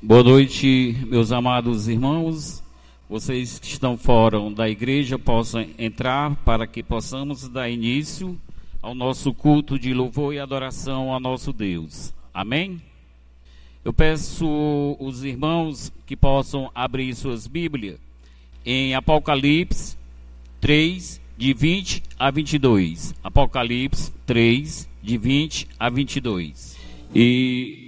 Boa noite, meus amados irmãos. Vocês que estão fora da igreja possam entrar para que possamos dar início ao nosso culto de louvor e adoração ao nosso Deus. Amém? Eu peço os irmãos que possam abrir suas Bíblias em Apocalipse 3, de 20 a 22. Apocalipse 3, de 20 a 22. E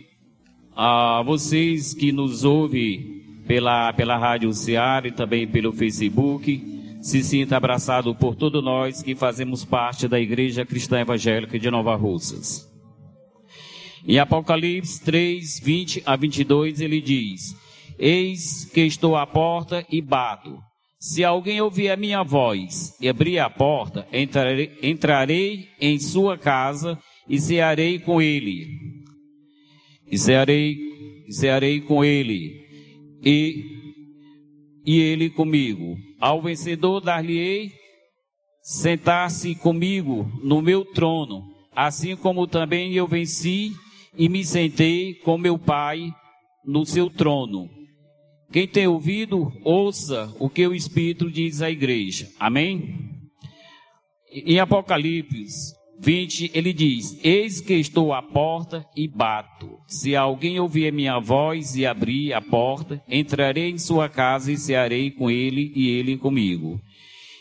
a vocês que nos ouvem pela, pela Rádio Ceará e também pelo Facebook, se sinta abraçado por todos nós que fazemos parte da Igreja Cristã Evangélica de Nova Russas. Em Apocalipse 3, 20 a 22, ele diz: Eis que estou à porta e bato. Se alguém ouvir a minha voz e abrir a porta, entrarei, entrarei em sua casa e cearei com ele e cearei, com ele, e, e ele comigo. Ao vencedor dar-lhe-ei sentar-se comigo no meu trono, assim como também eu venci e me sentei com meu Pai no seu trono. Quem tem ouvido, ouça o que o Espírito diz à igreja. Amém? Em Apocalipse 20, ele diz: Eis que estou à porta e bato. Se alguém ouvir minha voz e abrir a porta, entrarei em sua casa e cearei com ele e ele comigo.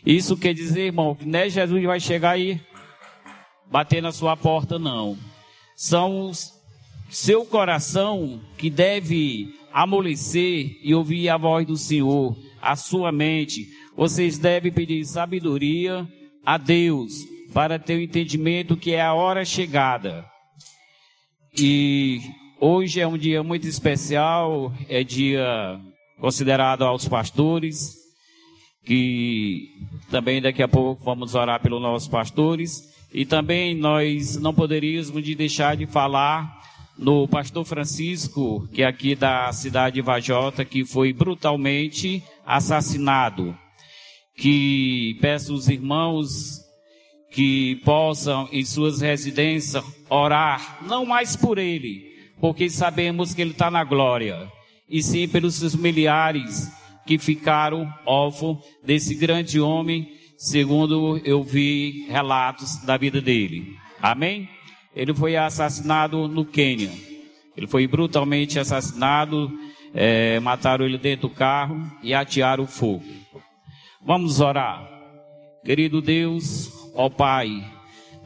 Isso quer dizer, irmão, que não é Jesus vai chegar aí bater na sua porta, não. São seu coração que deve amolecer e ouvir a voz do Senhor, a sua mente. Vocês devem pedir sabedoria a Deus para ter o entendimento que é a hora chegada. E hoje é um dia muito especial, é dia considerado aos pastores, que também daqui a pouco vamos orar pelos nossos pastores. E também nós não poderíamos de deixar de falar no pastor Francisco, que é aqui da cidade de Vajota, que foi brutalmente assassinado. Que peço os irmãos que possam em suas residências orar, não mais por ele, porque sabemos que ele está na glória, e sim pelos seus familiares que ficaram órfãos desse grande homem, segundo eu vi relatos da vida dele. Amém? Ele foi assassinado no Quênia. Ele foi brutalmente assassinado, é, mataram ele dentro do carro e atearam o fogo. Vamos orar. Querido Deus, ó Pai.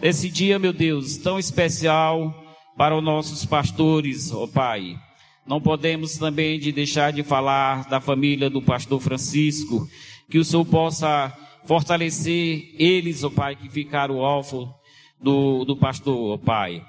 Nesse dia, meu Deus, tão especial para os nossos pastores, ó Pai. Não podemos também de deixar de falar da família do pastor Francisco, que o Senhor possa fortalecer eles, ó Pai, que ficaram órfãos do, do pastor, ó Pai.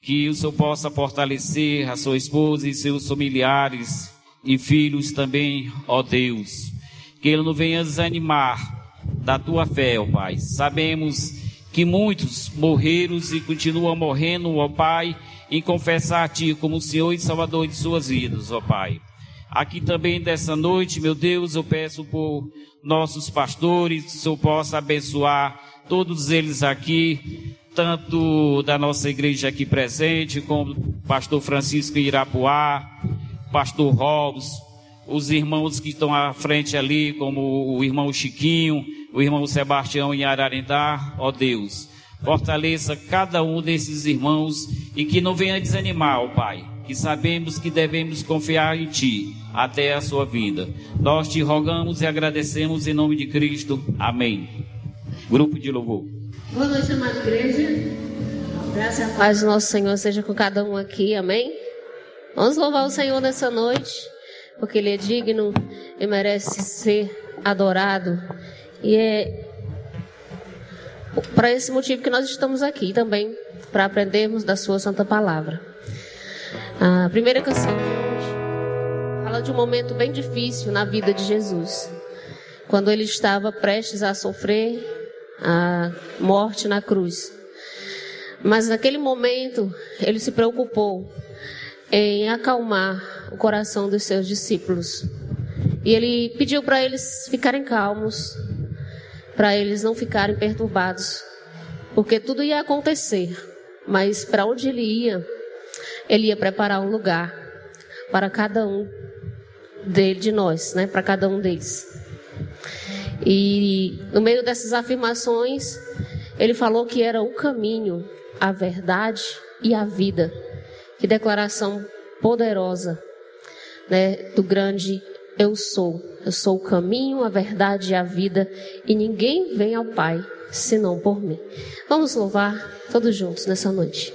Que o Senhor possa fortalecer a sua esposa e seus familiares e filhos também, ó Deus. Que ele não venha desanimar da tua fé, ó Pai. Sabemos que muitos morreram e continuam morrendo, ó Pai, em confessar a Ti como o Senhor e Salvador de suas vidas, ó Pai. Aqui também dessa noite, meu Deus, eu peço por nossos pastores, se eu possa abençoar todos eles aqui, tanto da nossa igreja aqui presente, como o pastor Francisco Irapuá, pastor Robson, os irmãos que estão à frente ali, como o irmão Chiquinho, o irmão Sebastião em Ararendá, ó Deus, fortaleça cada um desses irmãos e que não venha desanimar, ó Pai, que sabemos que devemos confiar em Ti até a sua vinda. Nós te rogamos e agradecemos em nome de Cristo. Amém. Grupo de louvor. Boa noite, amada igreja. Graça a paz do nosso Senhor seja com cada um aqui. Amém. Vamos louvar o Senhor nessa noite, porque Ele é digno e merece ser adorado. E é para esse motivo que nós estamos aqui também, para aprendermos da Sua Santa Palavra. A primeira canção de hoje fala de um momento bem difícil na vida de Jesus, quando ele estava prestes a sofrer a morte na cruz. Mas naquele momento, ele se preocupou em acalmar o coração dos seus discípulos. E ele pediu para eles ficarem calmos, para eles não ficarem perturbados, porque tudo ia acontecer, mas para onde ele ia, ele ia preparar um lugar, para cada um dele, de nós, né? Para cada um deles. E no meio dessas afirmações, ele falou que era o caminho, a verdade e a vida. Que declaração poderosa, né, do grande eu sou. Eu sou o caminho, a verdade e a vida, e ninguém vem ao Pai senão por mim. Vamos louvar todos juntos nessa noite.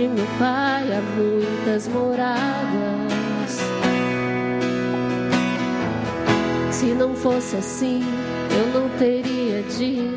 de meu pai há muitas moradas. Se não fosse assim, eu não teria dito.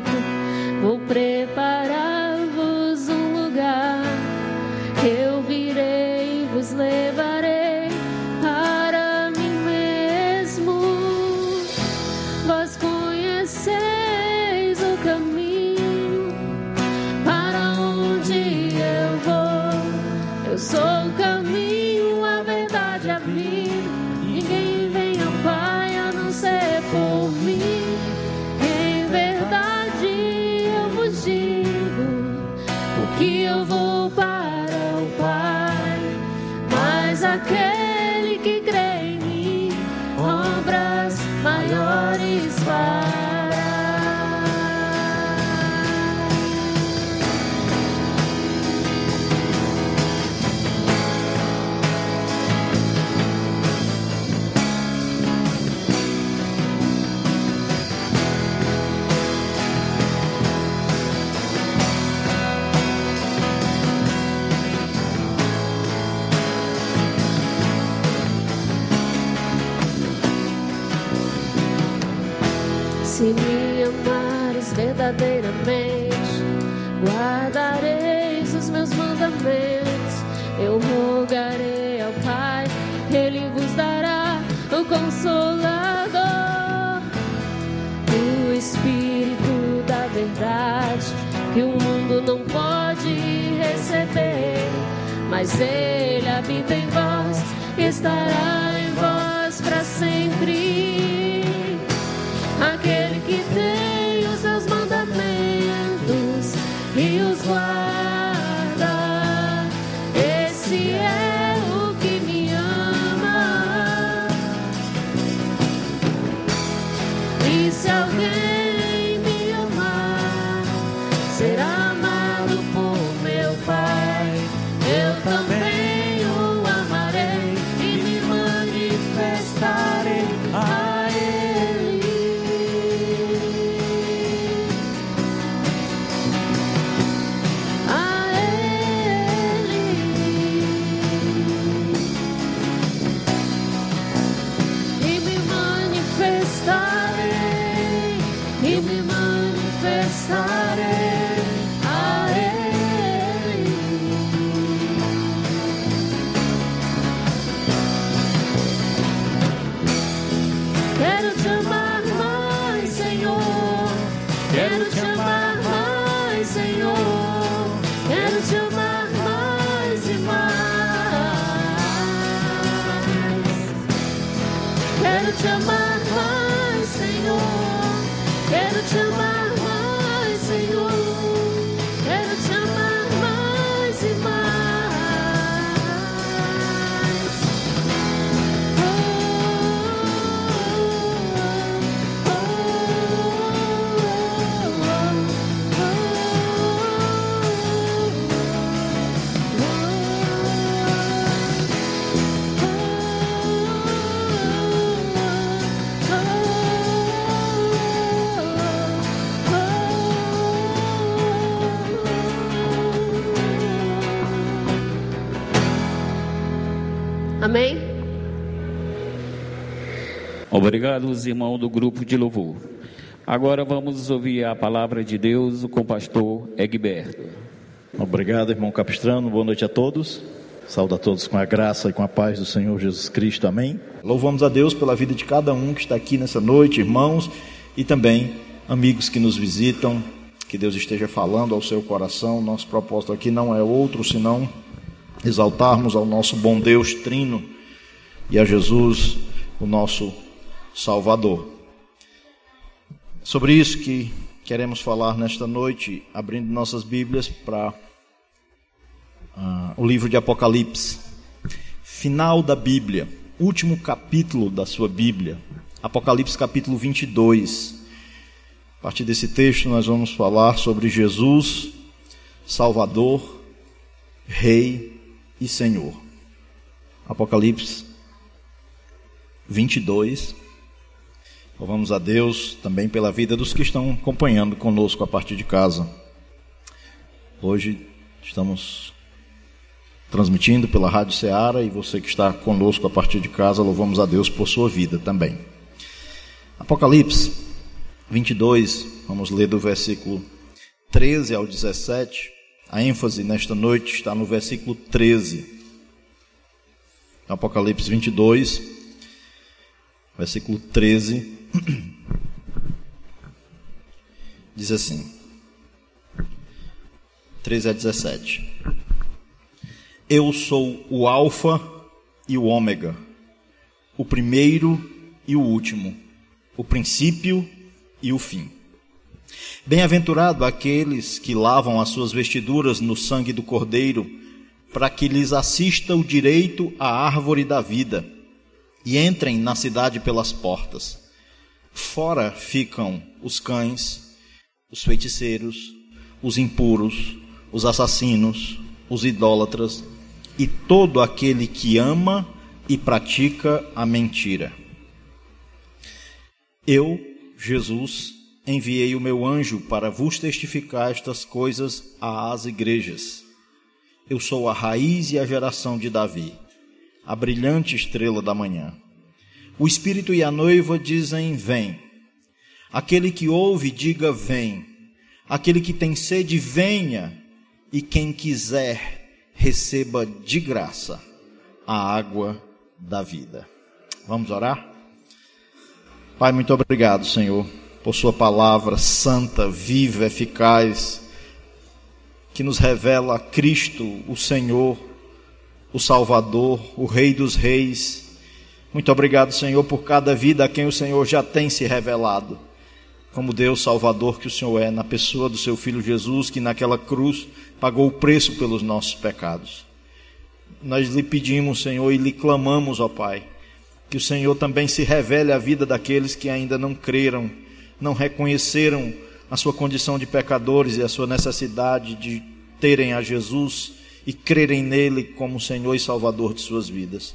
verdadeiramente, guardareis os meus mandamentos, eu rogarei ao Pai, Ele vos dará o Consolador, o Espírito da verdade, que o mundo não pode receber, mas Ele habita em vós e estará Obrigado, os irmãos do grupo de louvor. Agora vamos ouvir a palavra de Deus com o pastor Egberto. Obrigado, irmão Capistrano. Boa noite a todos. Saúde a todos com a graça e com a paz do Senhor Jesus Cristo. Amém. Louvamos a Deus pela vida de cada um que está aqui nessa noite, irmãos, e também amigos que nos visitam. Que Deus esteja falando ao seu coração. Nosso propósito aqui não é outro senão exaltarmos ao nosso bom Deus trino e a Jesus, o nosso Salvador. Sobre isso que queremos falar nesta noite, abrindo nossas Bíblias para uh, o livro de Apocalipse. Final da Bíblia, último capítulo da sua Bíblia, Apocalipse capítulo 22. A partir desse texto, nós vamos falar sobre Jesus, Salvador, Rei e Senhor. Apocalipse 22. Louvamos a Deus também pela vida dos que estão acompanhando conosco a partir de casa. Hoje estamos transmitindo pela Rádio Ceará e você que está conosco a partir de casa, louvamos a Deus por sua vida também. Apocalipse 22, vamos ler do versículo 13 ao 17. A ênfase nesta noite está no versículo 13. Apocalipse 22, versículo 13 Diz assim, 13 a 17: Eu sou o Alfa e o Ômega, o primeiro e o último, o princípio e o fim. Bem-aventurado aqueles que lavam as suas vestiduras no sangue do Cordeiro, para que lhes assista o direito à árvore da vida e entrem na cidade pelas portas. Fora ficam os cães, os feiticeiros, os impuros, os assassinos, os idólatras e todo aquele que ama e pratica a mentira. Eu, Jesus, enviei o meu anjo para vos testificar estas coisas às igrejas. Eu sou a raiz e a geração de Davi, a brilhante estrela da manhã. O Espírito e a noiva dizem: Vem. Aquele que ouve, diga: Vem. Aquele que tem sede, venha. E quem quiser, receba de graça a água da vida. Vamos orar? Pai, muito obrigado, Senhor, por Sua palavra santa, viva, eficaz, que nos revela Cristo, o Senhor, o Salvador, o Rei dos Reis muito obrigado, Senhor, por cada vida a quem o Senhor já tem se revelado. Como Deus Salvador que o Senhor é, na pessoa do seu Filho Jesus, que naquela cruz pagou o preço pelos nossos pecados. Nós lhe pedimos, Senhor, e lhe clamamos, ó Pai, que o Senhor também se revele à vida daqueles que ainda não creram, não reconheceram a sua condição de pecadores e a sua necessidade de terem a Jesus e crerem nele como Senhor e Salvador de suas vidas.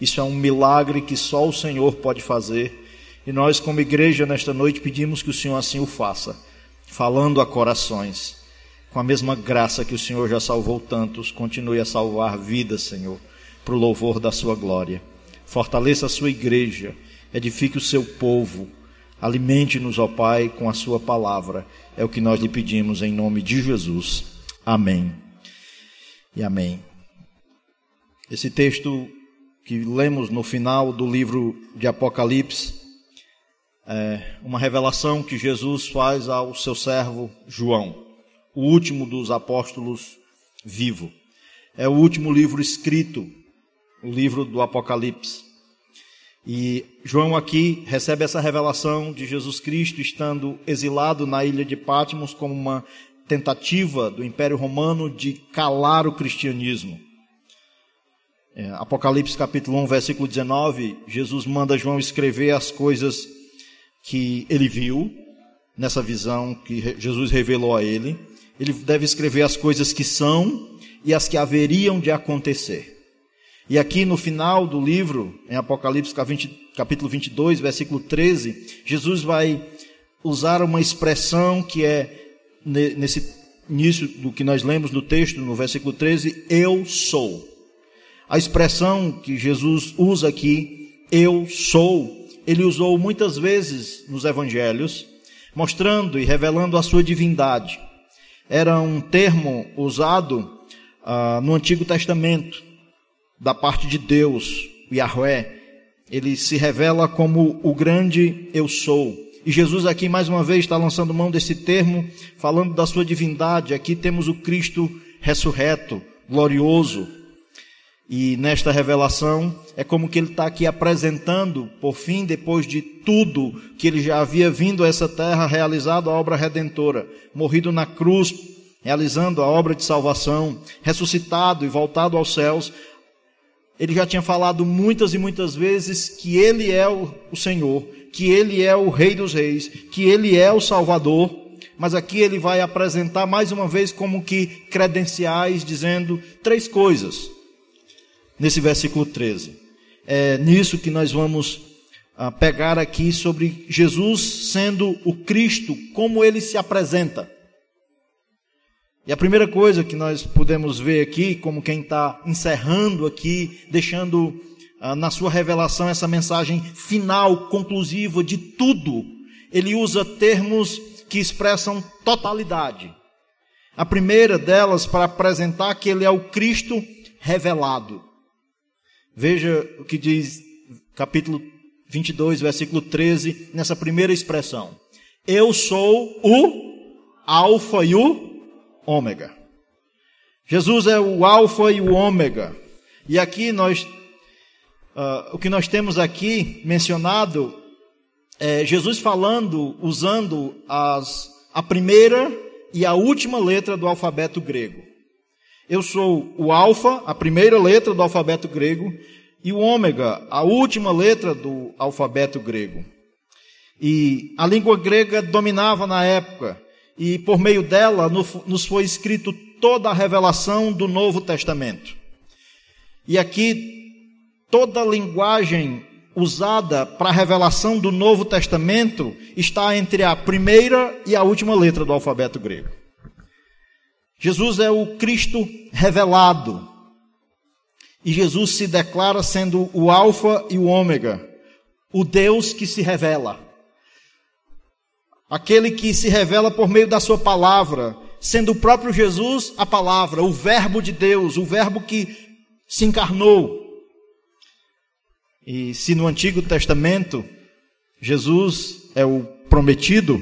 Isso é um milagre que só o Senhor pode fazer. E nós, como igreja, nesta noite, pedimos que o Senhor assim o faça, falando a corações, com a mesma graça que o Senhor já salvou tantos, continue a salvar vidas, Senhor, para o louvor da Sua glória. Fortaleça a Sua igreja, edifique o seu povo, alimente-nos, ó Pai, com a Sua palavra. É o que nós lhe pedimos em nome de Jesus. Amém. E amém. Esse texto que lemos no final do livro de Apocalipse, é uma revelação que Jesus faz ao seu servo João, o último dos apóstolos vivo. É o último livro escrito, o livro do Apocalipse. E João aqui recebe essa revelação de Jesus Cristo estando exilado na ilha de Patmos como uma tentativa do Império Romano de calar o cristianismo. É, Apocalipse capítulo 1, versículo 19, Jesus manda João escrever as coisas que ele viu nessa visão que Jesus revelou a ele. Ele deve escrever as coisas que são e as que haveriam de acontecer. E aqui no final do livro, em Apocalipse capítulo 22, versículo 13, Jesus vai usar uma expressão que é nesse início do que nós lemos no texto, no versículo 13, eu sou. A expressão que Jesus usa aqui, eu sou, ele usou muitas vezes nos evangelhos, mostrando e revelando a sua divindade. Era um termo usado ah, no Antigo Testamento, da parte de Deus, Yahweh. Ele se revela como o grande eu sou. E Jesus aqui mais uma vez está lançando mão desse termo, falando da sua divindade. Aqui temos o Cristo ressurreto, glorioso. E nesta revelação é como que ele está aqui apresentando, por fim, depois de tudo que ele já havia vindo a essa terra, realizado a obra redentora, morrido na cruz, realizando a obra de salvação, ressuscitado e voltado aos céus, ele já tinha falado muitas e muitas vezes que ele é o, Senhor, que ele é o Rei dos Reis, que ele é o Salvador, mas aqui ele vai apresentar mais uma vez como que credenciais, dizendo três coisas, nesse versículo 13. É nisso que nós vamos ah, pegar aqui sobre Jesus sendo o Cristo, como ele se apresenta. E a primeira coisa que nós podemos ver aqui, como quem está encerrando aqui, deixando ah, na sua revelação essa mensagem final, conclusiva de tudo, ele usa termos que expressam totalidade. A primeira delas para apresentar que ele é o Cristo revelado. Veja o que diz capítulo 22, versículo 13, nessa primeira expressão. Eu sou o Alfa e o ômega. Jesus é o alfa e o ômega. E aqui nós, uh, o que nós temos aqui mencionado é Jesus falando, usando as, a primeira e a última letra do alfabeto grego. Eu sou o alfa, a primeira letra do alfabeto grego, e o ômega, a última letra do alfabeto grego. E a língua grega dominava na época e por meio dela nos foi escrito toda a revelação do Novo Testamento. E aqui, toda a linguagem usada para a revelação do Novo Testamento está entre a primeira e a última letra do alfabeto grego. Jesus é o Cristo revelado. E Jesus se declara sendo o Alfa e o Ômega, o Deus que se revela aquele que se revela por meio da sua palavra, sendo o próprio Jesus a palavra, o Verbo de Deus, o Verbo que se encarnou. E se no Antigo Testamento Jesus é o prometido,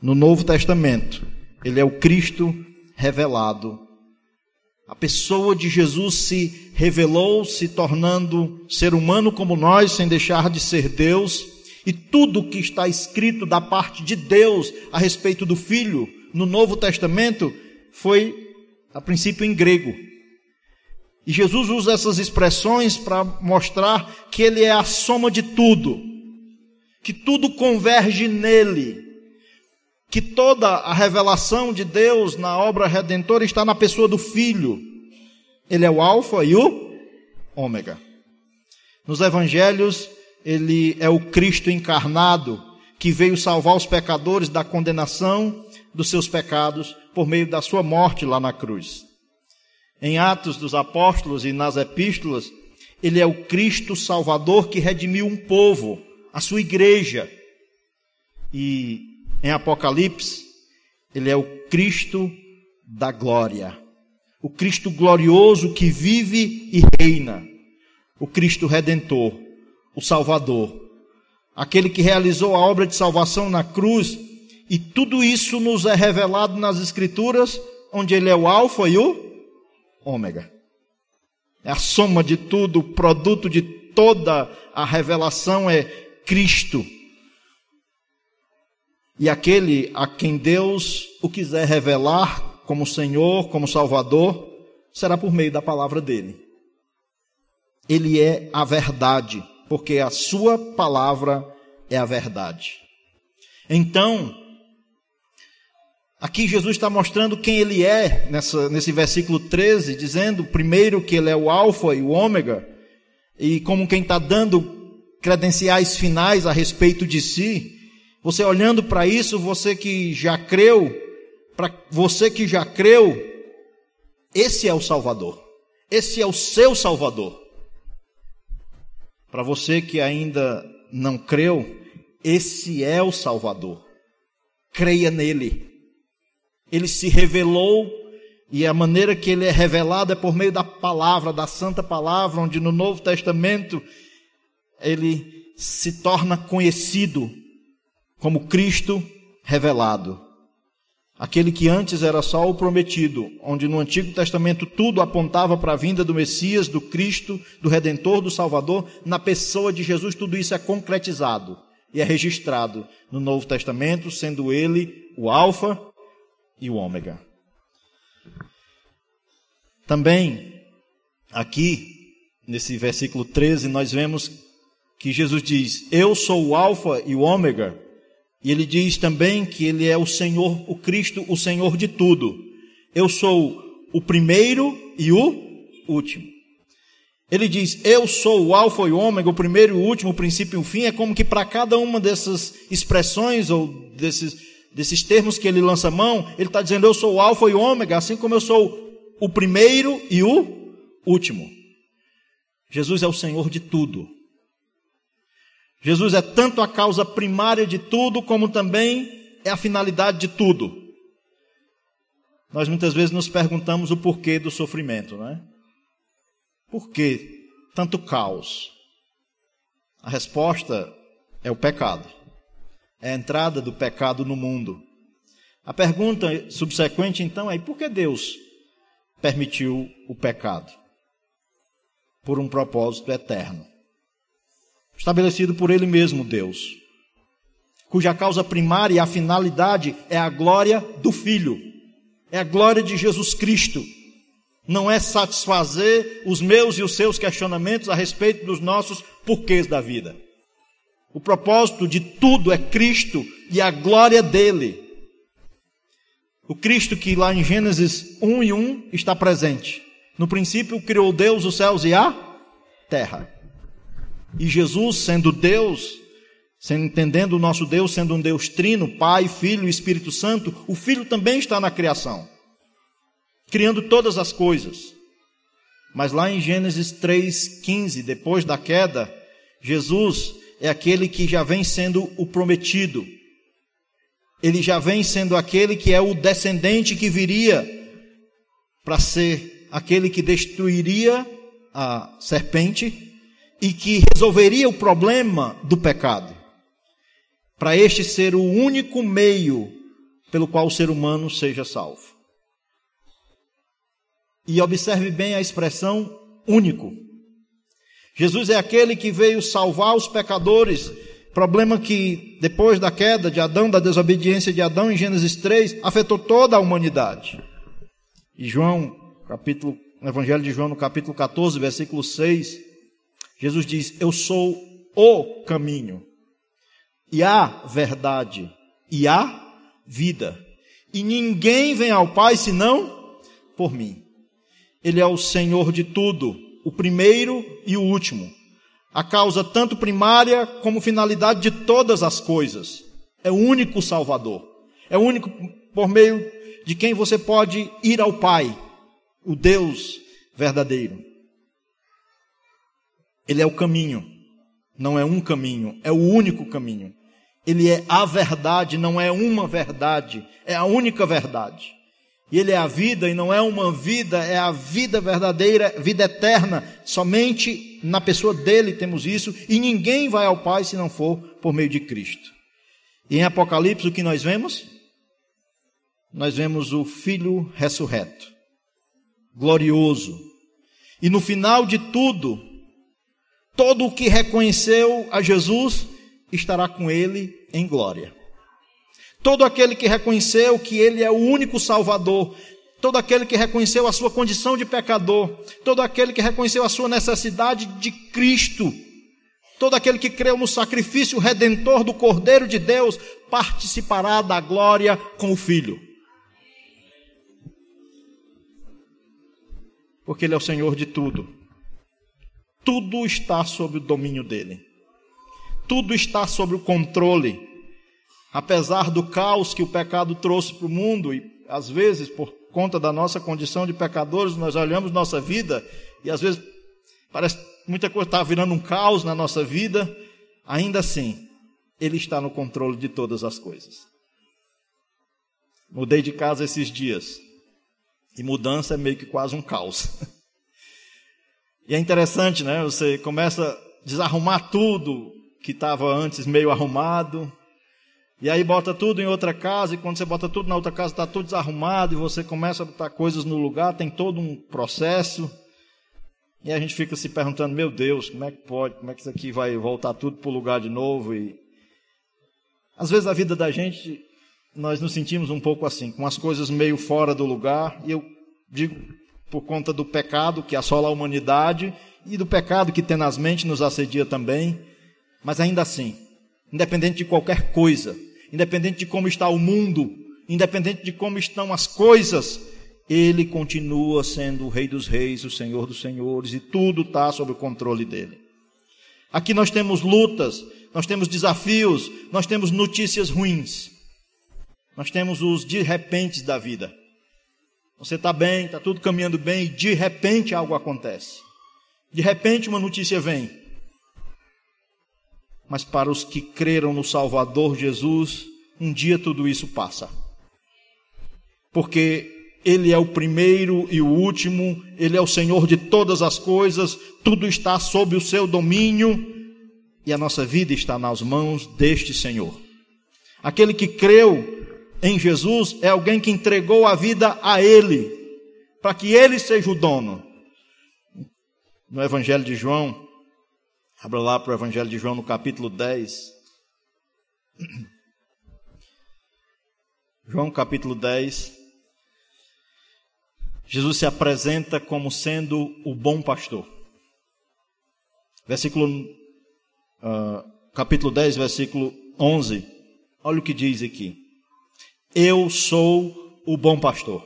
no Novo Testamento ele é o Cristo revelado. A pessoa de Jesus se revelou, se tornando ser humano como nós, sem deixar de ser Deus e tudo que está escrito da parte de Deus a respeito do Filho no Novo Testamento foi, a princípio, em grego. E Jesus usa essas expressões para mostrar que Ele é a soma de tudo, que tudo converge nele, que toda a revelação de Deus na obra redentora está na pessoa do Filho. Ele é o Alfa e o Ômega. Nos Evangelhos, ele é o Cristo encarnado que veio salvar os pecadores da condenação dos seus pecados por meio da sua morte lá na cruz. Em Atos dos Apóstolos e nas epístolas, ele é o Cristo Salvador que redimiu um povo, a sua igreja. E em Apocalipse, ele é o Cristo da glória. O Cristo glorioso que vive e reina. O Cristo redentor o Salvador, aquele que realizou a obra de salvação na cruz, e tudo isso nos é revelado nas Escrituras, onde ele é o Alfa e o Ômega. É a soma de tudo, o produto de toda a revelação é Cristo. E aquele a quem Deus o quiser revelar como Senhor, como Salvador, será por meio da palavra dele. Ele é a verdade porque a sua palavra é a verdade. Então, aqui Jesus está mostrando quem ele é, nessa, nesse versículo 13, dizendo primeiro que ele é o Alfa e o Ômega, e como quem está dando credenciais finais a respeito de si. Você olhando para isso, você que já creu, para você que já creu, esse é o Salvador. Esse é o seu Salvador. Para você que ainda não creu, esse é o Salvador. Creia nele. Ele se revelou e a maneira que ele é revelado é por meio da palavra, da santa palavra, onde no Novo Testamento ele se torna conhecido como Cristo revelado. Aquele que antes era só o prometido, onde no Antigo Testamento tudo apontava para a vinda do Messias, do Cristo, do Redentor, do Salvador, na pessoa de Jesus tudo isso é concretizado e é registrado no Novo Testamento, sendo ele o Alfa e o Ômega. Também, aqui, nesse versículo 13, nós vemos que Jesus diz: Eu sou o Alfa e o Ômega. E ele diz também que ele é o Senhor, o Cristo, o Senhor de tudo. Eu sou o primeiro e o último. Ele diz: Eu sou o Alfa e o Ômega, o primeiro e o último, o princípio e o fim. É como que para cada uma dessas expressões ou desses, desses termos que ele lança mão, ele está dizendo: Eu sou o Alfa e o Ômega, assim como eu sou o primeiro e o último. Jesus é o Senhor de tudo. Jesus é tanto a causa primária de tudo, como também é a finalidade de tudo. Nós muitas vezes nos perguntamos o porquê do sofrimento, não é? Por que tanto caos? A resposta é o pecado. É a entrada do pecado no mundo. A pergunta subsequente então é: por que Deus permitiu o pecado? Por um propósito eterno estabelecido por Ele mesmo, Deus, cuja causa primária e a finalidade é a glória do Filho, é a glória de Jesus Cristo. Não é satisfazer os meus e os seus questionamentos a respeito dos nossos porquês da vida. O propósito de tudo é Cristo e a glória dele. O Cristo que lá em Gênesis 1 e 1 está presente. No princípio criou Deus os céus e a terra. E Jesus, sendo Deus, entendendo o nosso Deus sendo um Deus trino, Pai, Filho e Espírito Santo, o Filho também está na criação, criando todas as coisas. Mas lá em Gênesis 3,15, depois da queda, Jesus é aquele que já vem sendo o prometido. Ele já vem sendo aquele que é o descendente que viria para ser aquele que destruiria a serpente e que resolveria o problema do pecado, para este ser o único meio pelo qual o ser humano seja salvo. E observe bem a expressão único. Jesus é aquele que veio salvar os pecadores, problema que depois da queda de Adão, da desobediência de Adão em Gênesis 3, afetou toda a humanidade. E João, capítulo, no Evangelho de João, no capítulo 14, versículo 6, Jesus diz: Eu sou o caminho, e a verdade, e a vida. E ninguém vem ao Pai senão por mim. Ele é o Senhor de tudo, o primeiro e o último. A causa tanto primária como finalidade de todas as coisas. É o único Salvador. É o único por meio de quem você pode ir ao Pai, o Deus verdadeiro. Ele é o caminho. Não é um caminho, é o único caminho. Ele é a verdade, não é uma verdade, é a única verdade. E ele é a vida e não é uma vida, é a vida verdadeira, vida eterna. Somente na pessoa dele temos isso e ninguém vai ao Pai se não for por meio de Cristo. E em Apocalipse o que nós vemos? Nós vemos o Filho ressurreto, glorioso. E no final de tudo, Todo o que reconheceu a Jesus estará com ele em glória. Todo aquele que reconheceu que ele é o único Salvador, todo aquele que reconheceu a sua condição de pecador, todo aquele que reconheceu a sua necessidade de Cristo, todo aquele que creu no sacrifício redentor do Cordeiro de Deus, participará da glória com o Filho. Porque Ele é o Senhor de tudo. Tudo está sob o domínio dele. Tudo está sob o controle. Apesar do caos que o pecado trouxe para o mundo, e às vezes, por conta da nossa condição de pecadores, nós olhamos nossa vida e às vezes parece que muita coisa está virando um caos na nossa vida, ainda assim, Ele está no controle de todas as coisas. Mudei de casa esses dias. E mudança é meio que quase um caos. E é interessante, né? Você começa a desarrumar tudo que estava antes meio arrumado. E aí bota tudo em outra casa, e quando você bota tudo na outra casa, está tudo desarrumado, e você começa a botar coisas no lugar, tem todo um processo. E a gente fica se perguntando, meu Deus, como é que pode? Como é que isso aqui vai voltar tudo para o lugar de novo? E às vezes a vida da gente, nós nos sentimos um pouco assim, com as coisas meio fora do lugar. E eu digo por conta do pecado que assola a humanidade e do pecado que tenazmente nos assedia também. Mas ainda assim, independente de qualquer coisa, independente de como está o mundo, independente de como estão as coisas, ele continua sendo o Rei dos Reis, o Senhor dos Senhores, e tudo está sob o controle dele. Aqui nós temos lutas, nós temos desafios, nós temos notícias ruins, nós temos os de repente da vida. Você está bem, está tudo caminhando bem, e de repente algo acontece. De repente uma notícia vem. Mas para os que creram no Salvador Jesus, um dia tudo isso passa. Porque ele é o primeiro e o último, Ele é o Senhor de todas as coisas, tudo está sob o seu domínio e a nossa vida está nas mãos deste Senhor. Aquele que creu em Jesus é alguém que entregou a vida a Ele, para que Ele seja o dono. No Evangelho de João, abra lá para o Evangelho de João no capítulo 10. João capítulo 10. Jesus se apresenta como sendo o bom pastor. Versículo, uh, capítulo 10, versículo 11. Olha o que diz aqui. Eu sou o bom pastor.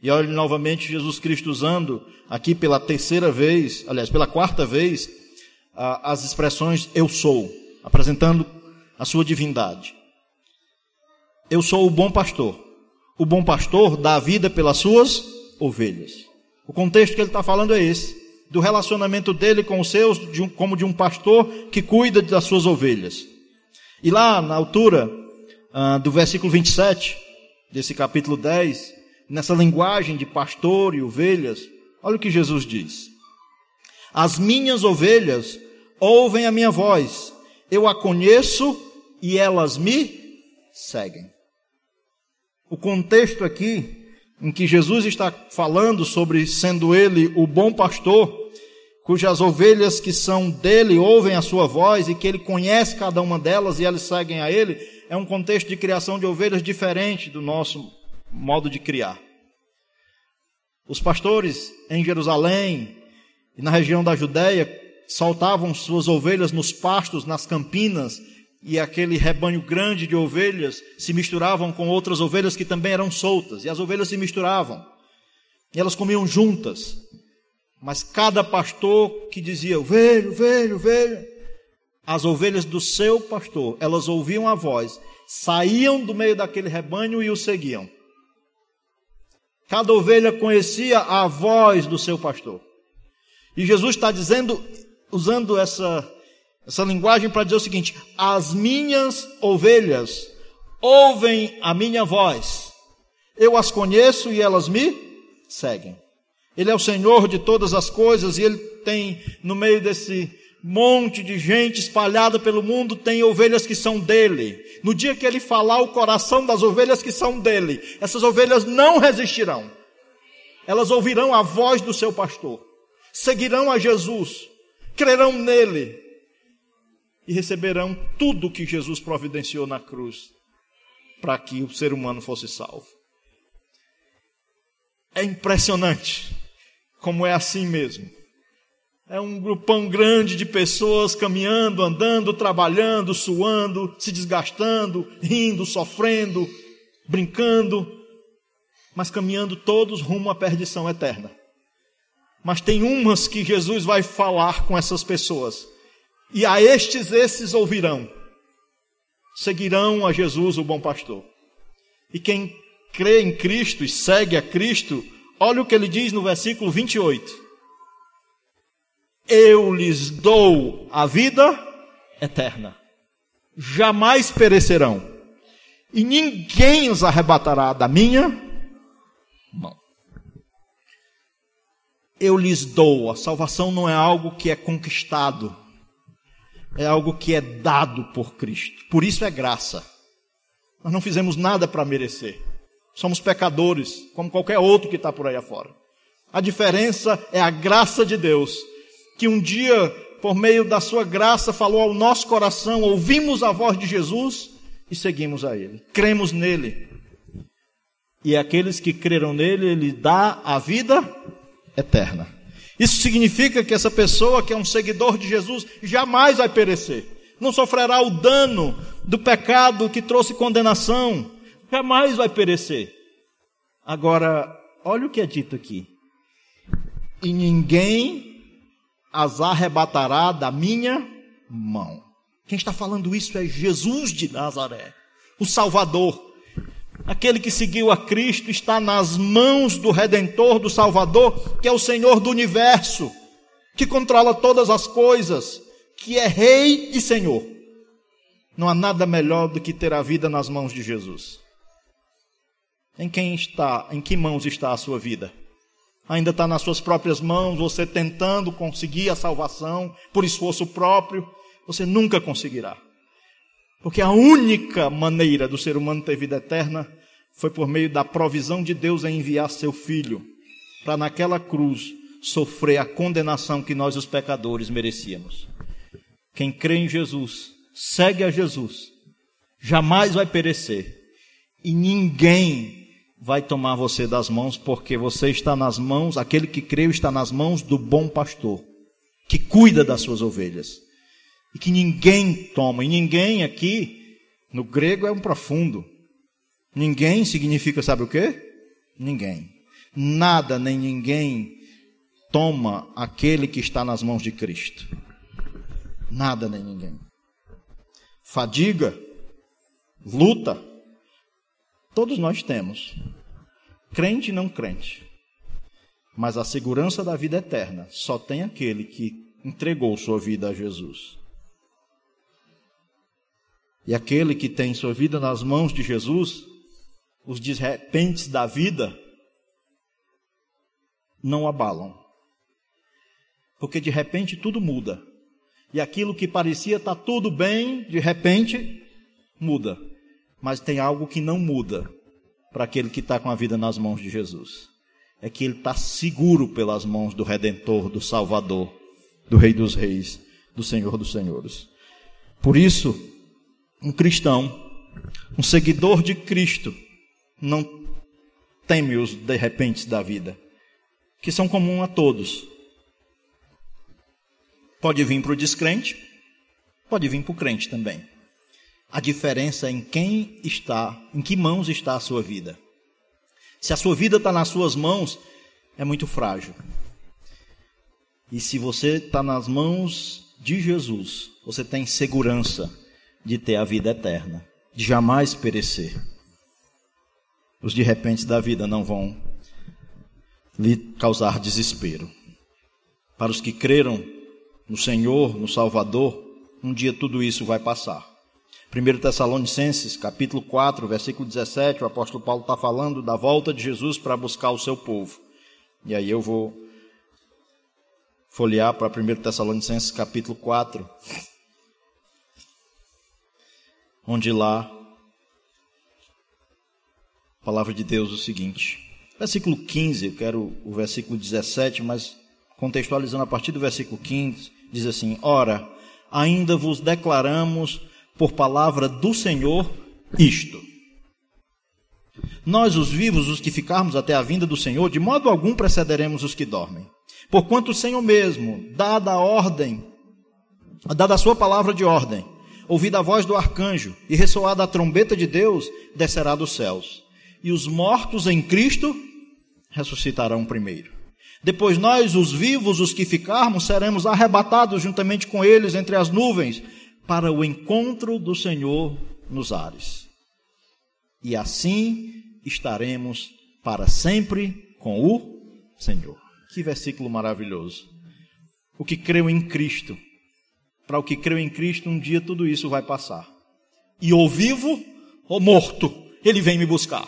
E olha novamente Jesus Cristo usando aqui pela terceira vez, aliás, pela quarta vez, as expressões eu sou, apresentando a sua divindade. Eu sou o bom pastor. O bom pastor dá a vida pelas suas ovelhas. O contexto que ele está falando é esse, do relacionamento dele com os seus, de um, como de um pastor que cuida das suas ovelhas. E lá na altura uh, do versículo 27, desse capítulo 10, nessa linguagem de pastor e ovelhas, olha o que Jesus diz: As minhas ovelhas ouvem a minha voz, eu a conheço e elas me seguem. O contexto aqui em que Jesus está falando sobre sendo ele o bom pastor, cujas ovelhas que são dele ouvem a sua voz e que ele conhece cada uma delas e elas seguem a ele, é um contexto de criação de ovelhas diferente do nosso modo de criar. Os pastores em Jerusalém e na região da Judéia soltavam suas ovelhas nos pastos, nas campinas, e aquele rebanho grande de ovelhas se misturavam com outras ovelhas que também eram soltas, e as ovelhas se misturavam, e elas comiam juntas. Mas cada pastor que dizia, ovelho, ovelho, ovelho, as ovelhas do seu pastor, elas ouviam a voz, saíam do meio daquele rebanho e o seguiam. Cada ovelha conhecia a voz do seu pastor. E Jesus está dizendo, usando essa essa linguagem para dizer o seguinte: as minhas ovelhas ouvem a minha voz, eu as conheço e elas me seguem. Ele é o Senhor de todas as coisas e ele tem no meio desse monte de gente espalhada pelo mundo, tem ovelhas que são dele. No dia que ele falar o coração das ovelhas que são dele, essas ovelhas não resistirão. Elas ouvirão a voz do seu pastor, seguirão a Jesus, crerão nele e receberão tudo que Jesus providenciou na cruz para que o ser humano fosse salvo. É impressionante como é assim mesmo. É um grupão grande de pessoas caminhando, andando, trabalhando, suando, se desgastando, rindo, sofrendo, brincando, mas caminhando todos rumo à perdição eterna. Mas tem umas que Jesus vai falar com essas pessoas e a estes esses ouvirão, seguirão a Jesus, o bom pastor. E quem crê em Cristo e segue a Cristo, olha o que ele diz no versículo 28. Eu lhes dou a vida eterna. Jamais perecerão. E ninguém os arrebatará da minha mão. Eu lhes dou. A salvação não é algo que é conquistado. É algo que é dado por Cristo. Por isso é graça. Nós não fizemos nada para merecer. Somos pecadores, como qualquer outro que está por aí afora. A diferença é a graça de Deus, que um dia, por meio da sua graça, falou ao nosso coração, ouvimos a voz de Jesus e seguimos a Ele. Cremos nele. E aqueles que creram nele, Ele dá a vida eterna. Isso significa que essa pessoa que é um seguidor de Jesus jamais vai perecer. Não sofrerá o dano do pecado que trouxe condenação. Jamais vai perecer. Agora, olha o que é dito aqui e ninguém as arrebatará da minha mão. Quem está falando isso é Jesus de Nazaré, o Salvador. Aquele que seguiu a Cristo está nas mãos do Redentor, do Salvador, que é o Senhor do universo, que controla todas as coisas, que é Rei e Senhor. Não há nada melhor do que ter a vida nas mãos de Jesus. Em quem está, em que mãos está a sua vida? Ainda está nas suas próprias mãos, você tentando conseguir a salvação por esforço próprio, você nunca conseguirá. Porque a única maneira do ser humano ter vida eterna foi por meio da provisão de Deus em enviar seu filho para naquela cruz sofrer a condenação que nós os pecadores merecíamos. Quem crê em Jesus, segue a Jesus, jamais vai perecer. E ninguém vai tomar você das mãos, porque você está nas mãos, aquele que creu está nas mãos do bom pastor, que cuida das suas ovelhas. E que ninguém toma, e ninguém aqui, no grego é um profundo. Ninguém significa, sabe o que? Ninguém. Nada nem ninguém toma aquele que está nas mãos de Cristo. Nada nem ninguém. Fadiga, luta, Todos nós temos, crente e não crente. Mas a segurança da vida eterna só tem aquele que entregou sua vida a Jesus. E aquele que tem sua vida nas mãos de Jesus, os de repentes da vida não abalam. Porque de repente tudo muda. E aquilo que parecia estar tudo bem, de repente muda mas tem algo que não muda para aquele que está com a vida nas mãos de Jesus. É que ele está seguro pelas mãos do Redentor, do Salvador, do Rei dos Reis, do Senhor dos Senhores. Por isso, um cristão, um seguidor de Cristo, não teme os de repente da vida, que são comuns a todos. Pode vir para o descrente, pode vir para o crente também. A diferença em quem está, em que mãos está a sua vida. Se a sua vida está nas suas mãos, é muito frágil. E se você está nas mãos de Jesus, você tem segurança de ter a vida eterna, de jamais perecer. Os de repente da vida não vão lhe causar desespero. Para os que creram no Senhor, no Salvador, um dia tudo isso vai passar. 1 Tessalonicenses, capítulo 4, versículo 17, o apóstolo Paulo está falando da volta de Jesus para buscar o seu povo. E aí eu vou folhear para 1 Tessalonicenses, capítulo 4, onde lá a palavra de Deus é o seguinte. Versículo 15, eu quero o versículo 17, mas contextualizando a partir do versículo 15, diz assim: Ora, ainda vos declaramos por palavra do Senhor isto. Nós, os vivos, os que ficarmos até a vinda do Senhor, de modo algum precederemos os que dormem. Porquanto o Senhor mesmo, dada a ordem, dada a sua palavra de ordem, ouvida a voz do arcanjo e ressoada a trombeta de Deus, descerá dos céus. E os mortos em Cristo ressuscitarão primeiro. Depois nós, os vivos, os que ficarmos, seremos arrebatados juntamente com eles entre as nuvens para o encontro do Senhor nos ares. E assim estaremos para sempre com o Senhor. Que versículo maravilhoso. O que creu em Cristo para o que creu em Cristo, um dia tudo isso vai passar. E ou vivo ou morto, ele vem me buscar.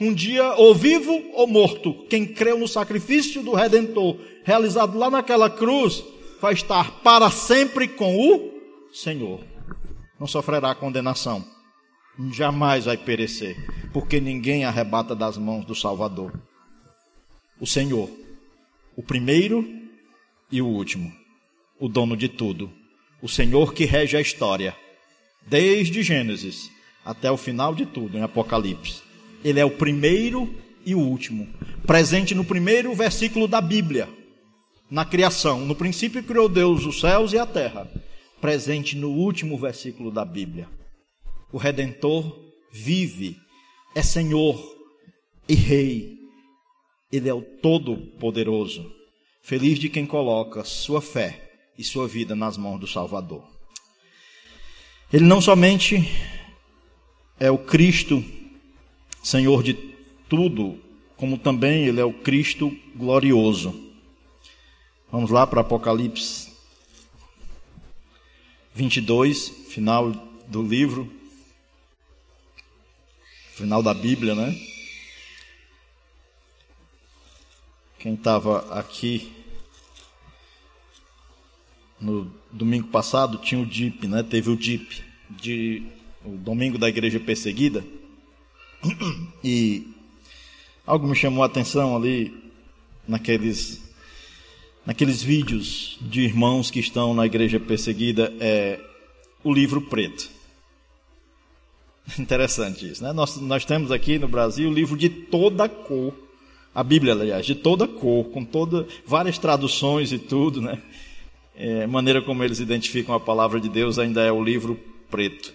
Um dia, ou vivo ou morto, quem creu no sacrifício do Redentor, realizado lá naquela cruz, vai estar para sempre com o Senhor. Não sofrerá condenação. Jamais vai perecer, porque ninguém arrebata das mãos do Salvador. O Senhor, o primeiro e o último, o dono de tudo, o Senhor que rege a história, desde Gênesis até o final de tudo, em Apocalipse. Ele é o primeiro e o último, presente no primeiro versículo da Bíblia na criação. No princípio criou Deus os céus e a terra. Presente no último versículo da Bíblia. O Redentor vive, é Senhor e Rei. Ele é o Todo-Poderoso. Feliz de quem coloca sua fé e sua vida nas mãos do Salvador. Ele não somente é o Cristo, Senhor de tudo, como também ele é o Cristo glorioso. Vamos lá para Apocalipse 22, final do livro, final da Bíblia, né? Quem estava aqui no domingo passado tinha o DIP, né? Teve o DIP de o domingo da igreja perseguida. E algo me chamou a atenção ali naqueles naqueles vídeos de irmãos que estão na igreja perseguida, é o livro preto. Interessante isso, né? Nós, nós temos aqui no Brasil livro de toda cor, a Bíblia, aliás, de toda cor, com toda, várias traduções e tudo, né? É, maneira como eles identificam a palavra de Deus ainda é o livro preto.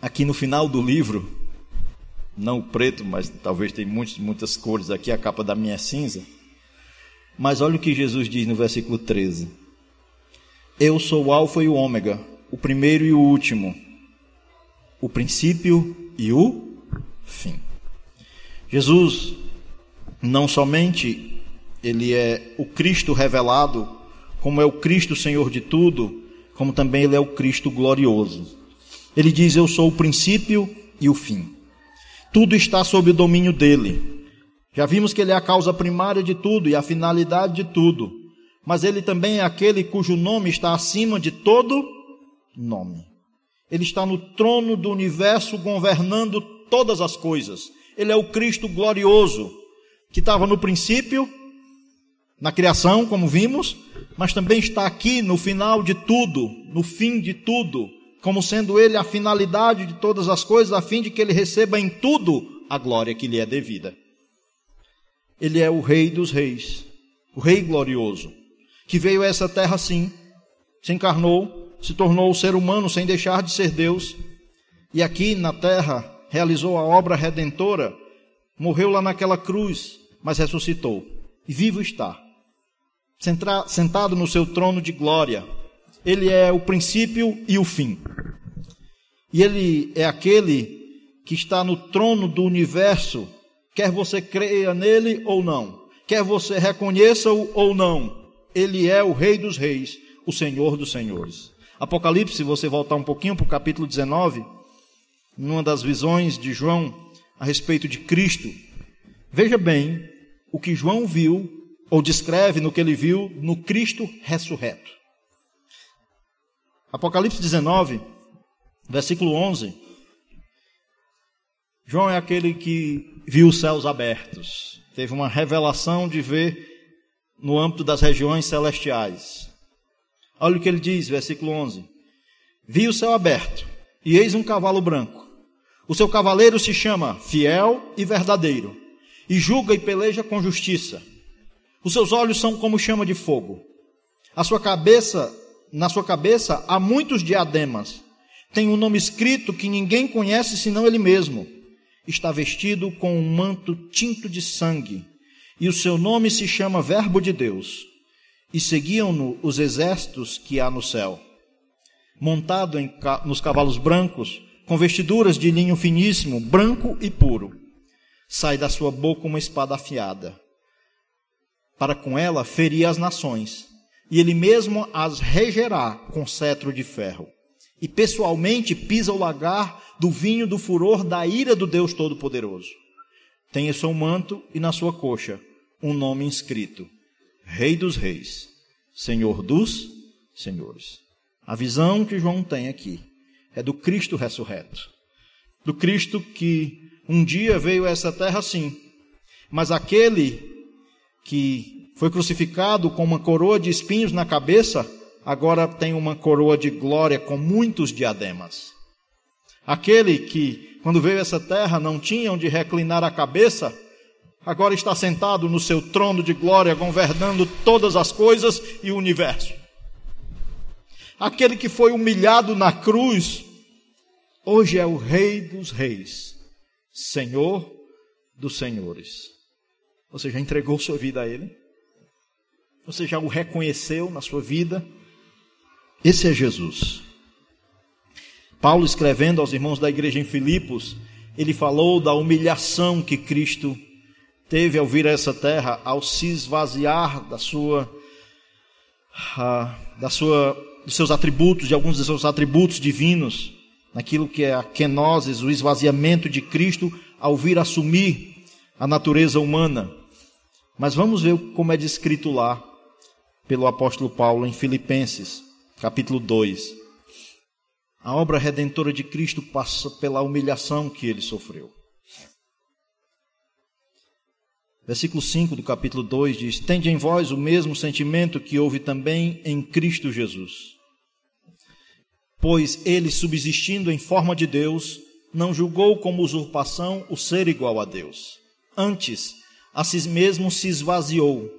Aqui no final do livro, não o preto, mas talvez tem muitas, muitas cores aqui, a capa da minha é cinza mas olha o que Jesus diz no versículo 13: Eu sou o Alfa e o Ômega, o primeiro e o último, o princípio e o fim. Jesus não somente ele é o Cristo revelado, como é o Cristo Senhor de tudo, como também ele é o Cristo glorioso. Ele diz: Eu sou o princípio e o fim. Tudo está sob o domínio dele. Já vimos que ele é a causa primária de tudo e a finalidade de tudo. Mas ele também é aquele cujo nome está acima de todo nome. Ele está no trono do universo governando todas as coisas. Ele é o Cristo glorioso, que estava no princípio, na criação, como vimos, mas também está aqui no final de tudo, no fim de tudo, como sendo ele a finalidade de todas as coisas, a fim de que ele receba em tudo a glória que lhe é devida. Ele é o Rei dos Reis, o Rei glorioso, que veio a essa terra sim, se encarnou, se tornou ser humano sem deixar de ser Deus, e aqui na terra realizou a obra redentora, morreu lá naquela cruz, mas ressuscitou, e vivo está, sentado no seu trono de glória. Ele é o princípio e o fim. E ele é aquele que está no trono do universo Quer você creia nele ou não, quer você reconheça-o ou não, ele é o Rei dos Reis, o Senhor dos Senhores. Apocalipse, se você voltar um pouquinho para o capítulo 19, numa das visões de João a respeito de Cristo, veja bem o que João viu, ou descreve no que ele viu no Cristo ressurreto. Apocalipse 19, versículo 11. João é aquele que viu os céus abertos, teve uma revelação de ver no âmbito das regiões celestiais. Olha o que ele diz, versículo 11: Vi o céu aberto, e eis um cavalo branco. O seu cavaleiro se chama Fiel e Verdadeiro, e julga e peleja com justiça. Os seus olhos são como chama de fogo. A sua cabeça, na sua cabeça há muitos diademas. Tem um nome escrito que ninguém conhece senão ele mesmo está vestido com um manto tinto de sangue, e o seu nome se chama Verbo de Deus. E seguiam-no os exércitos que há no céu. Montado em, nos cavalos brancos, com vestiduras de linho finíssimo, branco e puro. Sai da sua boca uma espada afiada. Para com ela ferir as nações, e ele mesmo as regerá com cetro de ferro. E pessoalmente pisa o lagar do vinho do furor da ira do Deus Todo-Poderoso. Tem em seu manto e na sua coxa um nome inscrito: Rei dos Reis, Senhor dos Senhores. A visão que João tem aqui é do Cristo ressurreto. Do Cristo que um dia veio a essa terra sim, mas aquele que foi crucificado com uma coroa de espinhos na cabeça, agora tem uma coroa de glória com muitos diademas. Aquele que, quando veio essa terra, não tinha onde reclinar a cabeça, agora está sentado no seu trono de glória, governando todas as coisas e o universo. Aquele que foi humilhado na cruz, hoje é o Rei dos Reis, Senhor dos Senhores. Você já entregou sua vida a Ele? Você já o reconheceu na sua vida? Esse é Jesus. Paulo, escrevendo aos irmãos da igreja em Filipos, ele falou da humilhação que Cristo teve ao vir a essa terra, ao se esvaziar da sua, da sua, dos seus atributos, de alguns dos seus atributos divinos, naquilo que é a kenosis, o esvaziamento de Cristo ao vir assumir a natureza humana. Mas vamos ver como é descrito lá pelo apóstolo Paulo em Filipenses, capítulo 2. A obra redentora de Cristo passa pela humilhação que ele sofreu. Versículo 5 do capítulo 2 diz: Tende em vós o mesmo sentimento que houve também em Cristo Jesus. Pois ele, subsistindo em forma de Deus, não julgou como usurpação o ser igual a Deus. Antes, a si mesmo se esvaziou,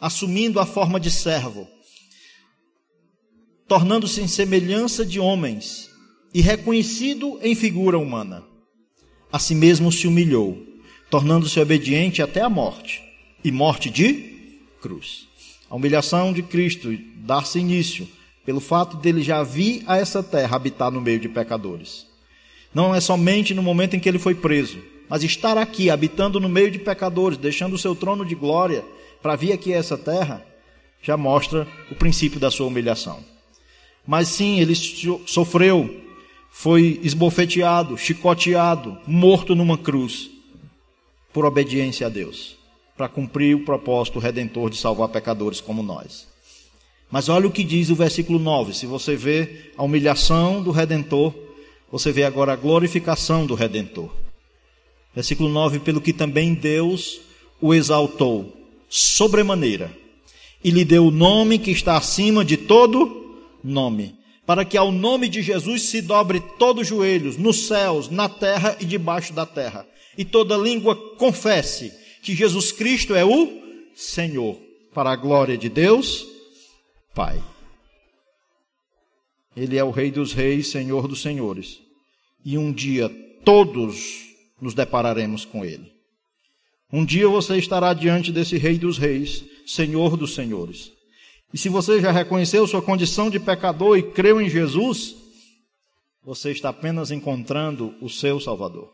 assumindo a forma de servo, tornando-se em semelhança de homens e reconhecido em figura humana. A si mesmo se humilhou, tornando-se obediente até a morte e morte de cruz. A humilhação de Cristo dar-se início pelo fato dele já vir a essa terra habitar no meio de pecadores. Não é somente no momento em que ele foi preso, mas estar aqui, habitando no meio de pecadores, deixando o seu trono de glória para vir aqui a essa terra, já mostra o princípio da sua humilhação. Mas sim, ele sofreu, foi esbofeteado, chicoteado, morto numa cruz, por obediência a Deus, para cumprir o propósito redentor de salvar pecadores como nós. Mas olha o que diz o versículo 9: se você vê a humilhação do redentor, você vê agora a glorificação do redentor. Versículo 9: Pelo que também Deus o exaltou sobremaneira e lhe deu o nome que está acima de todo nome, para que ao nome de Jesus se dobre todos os joelhos, nos céus, na terra e debaixo da terra, e toda língua confesse que Jesus Cristo é o Senhor, para a glória de Deus, Pai. Ele é o Rei dos Reis, Senhor dos Senhores. E um dia todos nos depararemos com ele. Um dia você estará diante desse Rei dos Reis, Senhor dos Senhores. E se você já reconheceu sua condição de pecador e creu em Jesus, você está apenas encontrando o seu Salvador.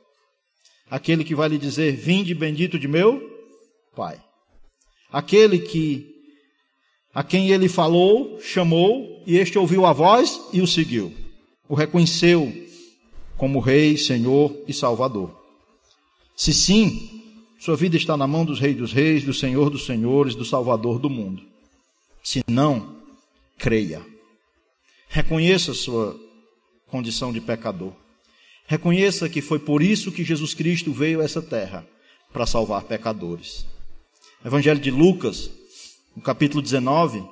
Aquele que vai lhe dizer: Vinde bendito de meu Pai. Aquele que a quem ele falou, chamou, e este ouviu a voz e o seguiu. O reconheceu como Rei, Senhor e Salvador. Se sim, sua vida está na mão dos Reis dos Reis, do Senhor dos Senhores, do Salvador do mundo. Se não, creia. Reconheça sua condição de pecador. Reconheça que foi por isso que Jesus Cristo veio a essa terra para salvar pecadores. Evangelho de Lucas, no capítulo 19.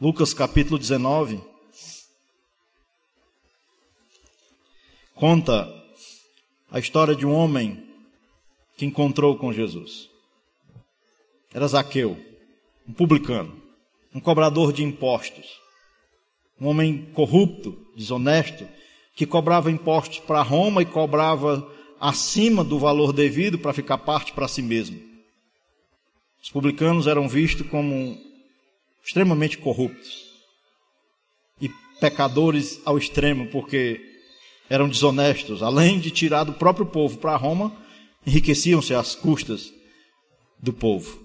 Lucas, capítulo 19. Conta a história de um homem que encontrou com Jesus. Era Zaqueu, um publicano, um cobrador de impostos, um homem corrupto, desonesto, que cobrava impostos para Roma e cobrava acima do valor devido para ficar parte para si mesmo. Os publicanos eram vistos como extremamente corruptos e pecadores ao extremo, porque eram desonestos, além de tirar do próprio povo para Roma, enriqueciam-se às custas do povo.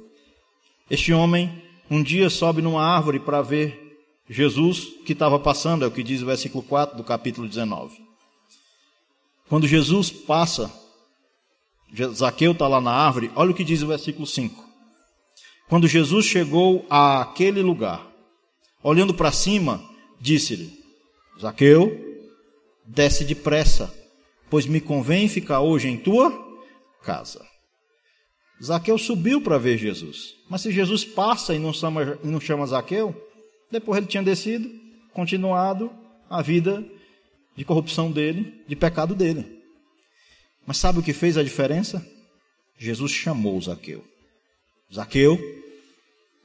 Este homem um dia sobe numa árvore para ver Jesus que estava passando, é o que diz o versículo 4 do capítulo 19. Quando Jesus passa, Zaqueu está lá na árvore, olha o que diz o versículo 5. Quando Jesus chegou àquele lugar, olhando para cima, disse-lhe: Zaqueu, desce depressa, pois me convém ficar hoje em tua casa. Zaqueu subiu para ver Jesus. Mas se Jesus passa e não chama, não chama Zaqueu, depois ele tinha descido, continuado a vida de corrupção dele, de pecado dele. Mas sabe o que fez a diferença? Jesus chamou Zaqueu. Zaqueu,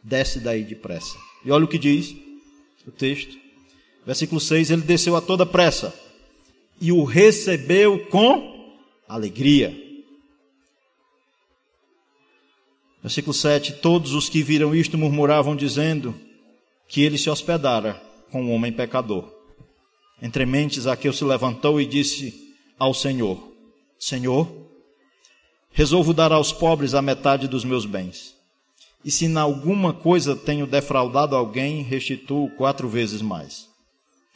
desce daí depressa. E olha o que diz o texto. Versículo 6: Ele desceu a toda pressa e o recebeu com alegria. Versículo 7: Todos os que viram isto murmuravam, dizendo que ele se hospedara com um homem pecador. Entre mentes, Zaqueu se levantou e disse ao Senhor: Senhor, resolvo dar aos pobres a metade dos meus bens. E se em alguma coisa tenho defraudado alguém, restituo quatro vezes mais.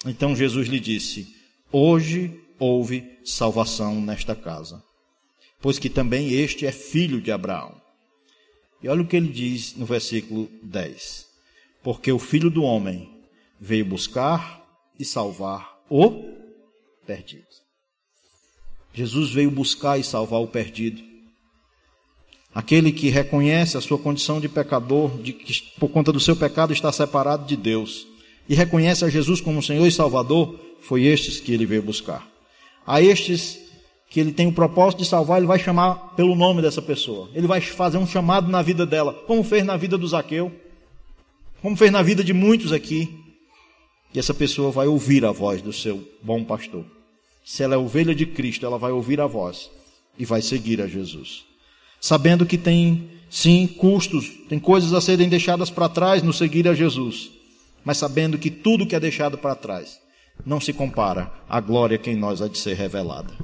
Então Jesus lhe disse: Hoje houve salvação nesta casa, pois que também este é filho de Abraão. E olha o que ele diz no versículo 10: Porque o filho do homem veio buscar e salvar o perdido. Jesus veio buscar e salvar o perdido. Aquele que reconhece a sua condição de pecador, de que por conta do seu pecado está separado de Deus, e reconhece a Jesus como Senhor e Salvador, foi estes que ele veio buscar. A estes que ele tem o propósito de salvar, ele vai chamar pelo nome dessa pessoa. Ele vai fazer um chamado na vida dela, como fez na vida do Zaqueu, como fez na vida de muitos aqui. E essa pessoa vai ouvir a voz do seu bom pastor. Se ela é ovelha de Cristo, ela vai ouvir a voz e vai seguir a Jesus. Sabendo que tem, sim, custos, tem coisas a serem deixadas para trás no seguir a Jesus, mas sabendo que tudo que é deixado para trás não se compara à glória que em nós há de ser revelada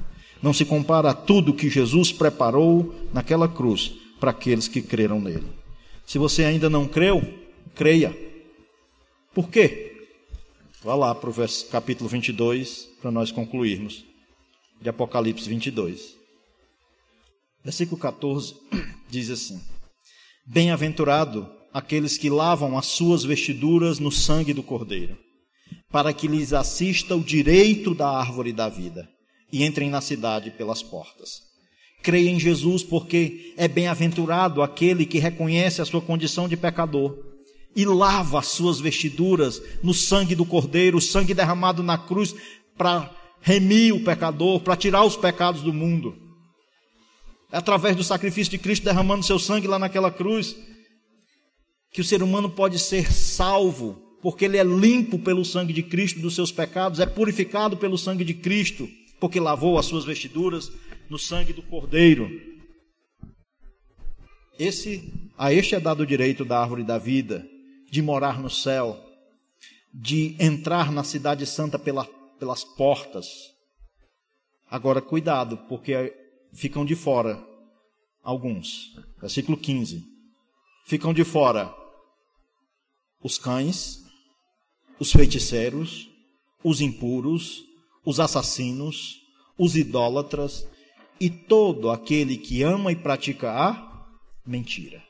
não se compara a tudo que Jesus preparou naquela cruz para aqueles que creram nele. Se você ainda não creu, creia. Por quê? Vá lá para o capítulo 22 para nós concluirmos. De Apocalipse 22. Versículo 14 diz assim: Bem-aventurado aqueles que lavam as suas vestiduras no sangue do Cordeiro, para que lhes assista o direito da árvore da vida e entrem na cidade pelas portas. Creia em Jesus, porque é bem-aventurado aquele que reconhece a sua condição de pecador e lava as suas vestiduras no sangue do Cordeiro, o sangue derramado na cruz para remir o pecador, para tirar os pecados do mundo. É através do sacrifício de Cristo derramando seu sangue lá naquela cruz que o ser humano pode ser salvo, porque ele é limpo pelo sangue de Cristo dos seus pecados, é purificado pelo sangue de Cristo porque lavou as suas vestiduras no sangue do Cordeiro. Esse, a este é dado o direito da árvore da vida, de morar no céu, de entrar na cidade santa pela, pelas portas. Agora, cuidado, porque ficam de fora alguns. Versículo 15. Ficam de fora os cães, os feiticeiros, os impuros, os assassinos, os idólatras e todo aquele que ama e pratica a mentira.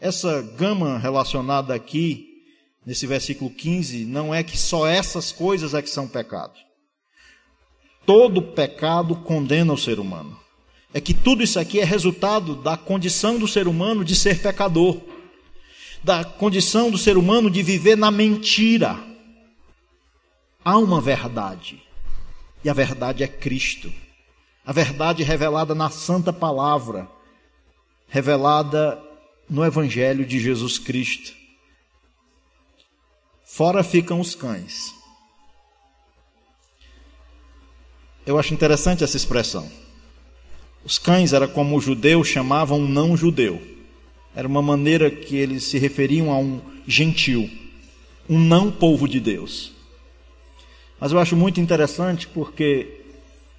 Essa gama relacionada aqui, nesse versículo 15, não é que só essas coisas é que são pecado. Todo pecado condena o ser humano. É que tudo isso aqui é resultado da condição do ser humano de ser pecador, da condição do ser humano de viver na mentira. Há uma verdade. E a verdade é Cristo. A verdade revelada na Santa Palavra, revelada no Evangelho de Jesus Cristo. Fora ficam os cães. Eu acho interessante essa expressão. Os cães era como os judeus chamavam um não judeu. Era uma maneira que eles se referiam a um gentil, um não povo de Deus. Mas eu acho muito interessante porque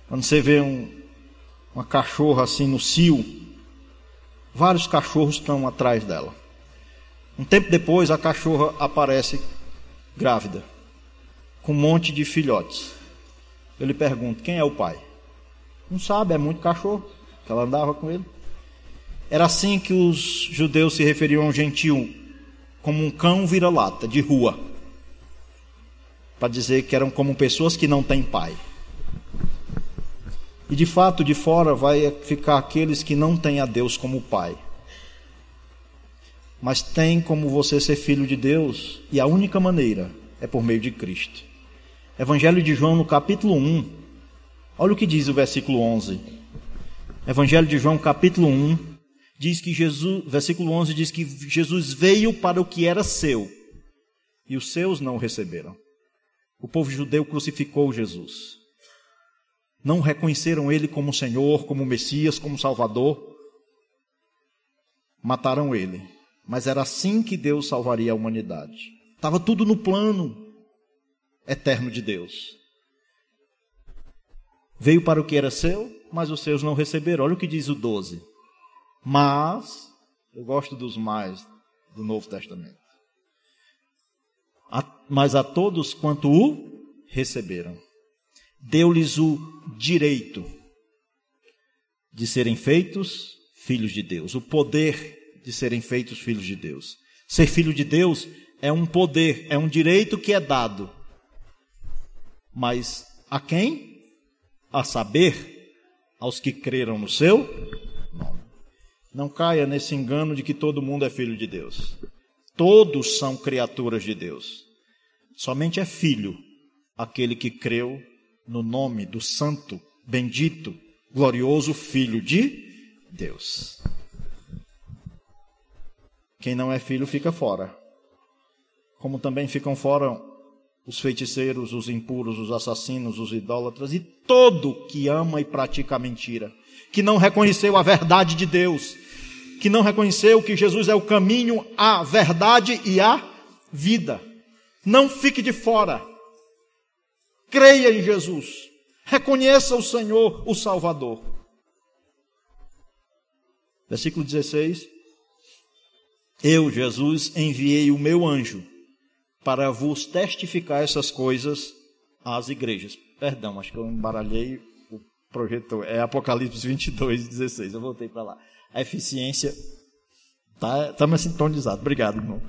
quando você vê um, uma cachorra assim no cio, vários cachorros estão atrás dela. Um tempo depois, a cachorra aparece grávida, com um monte de filhotes. Eu lhe pergunto: quem é o pai? Não sabe, é muito cachorro, que ela andava com ele. Era assim que os judeus se referiam a um gentio, como um cão vira-lata, de rua, para dizer que eram como pessoas que não têm pai. E de fato, de fora vai ficar aqueles que não têm a Deus como pai. Mas tem como você ser filho de Deus, e a única maneira é por meio de Cristo. Evangelho de João, no capítulo 1, olha o que diz o versículo 11. Evangelho de João, capítulo 1, diz que Jesus, versículo 11 diz que Jesus veio para o que era seu, e os seus não o receberam. O povo judeu crucificou Jesus não reconheceram ele como Senhor, como Messias, como Salvador, mataram ele. Mas era assim que Deus salvaria a humanidade. Estava tudo no plano eterno de Deus. Veio para o que era seu, mas os seus não receberam. Olha o que diz o 12. Mas, eu gosto dos mais do Novo Testamento. Mas a todos quanto o receberam deu-lhes o direito de serem feitos filhos de Deus, o poder de serem feitos filhos de Deus. Ser filho de Deus é um poder, é um direito que é dado. Mas a quem? A saber, aos que creram no seu nome. Não caia nesse engano de que todo mundo é filho de Deus. Todos são criaturas de Deus. Somente é filho aquele que creu no nome do Santo, bendito, glorioso Filho de Deus. Quem não é filho fica fora. Como também ficam fora os feiticeiros, os impuros, os assassinos, os idólatras e todo que ama e pratica a mentira, que não reconheceu a verdade de Deus, que não reconheceu que Jesus é o caminho, a verdade e a vida. Não fique de fora. Creia em Jesus. Reconheça o Senhor, o Salvador. Versículo 16. Eu, Jesus, enviei o meu anjo para vos testificar essas coisas às igrejas. Perdão, acho que eu embaralhei o projetor. É Apocalipse 22, 16. Eu voltei para lá. A eficiência está tá mais sintonizado. Obrigado, irmão.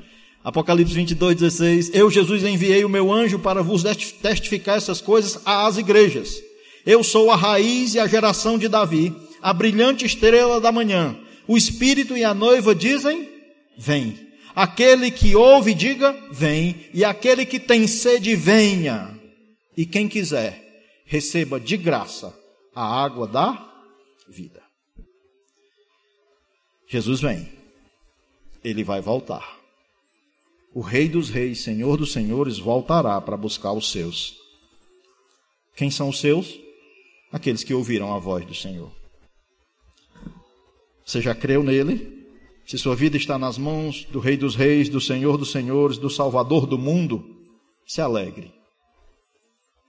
Apocalipse 22, 16. Eu, Jesus, enviei o meu anjo para vos testificar essas coisas às igrejas. Eu sou a raiz e a geração de Davi, a brilhante estrela da manhã. O Espírito e a noiva dizem: Vem. Aquele que ouve, diga: Vem. E aquele que tem sede, venha. E quem quiser, receba de graça a água da vida. Jesus vem. Ele vai voltar o Rei dos Reis, Senhor dos Senhores, voltará para buscar os seus. Quem são os seus? Aqueles que ouviram a voz do Senhor. Você já creu nele? Se sua vida está nas mãos do Rei dos Reis, do Senhor dos Senhores, do Salvador do mundo, se alegre.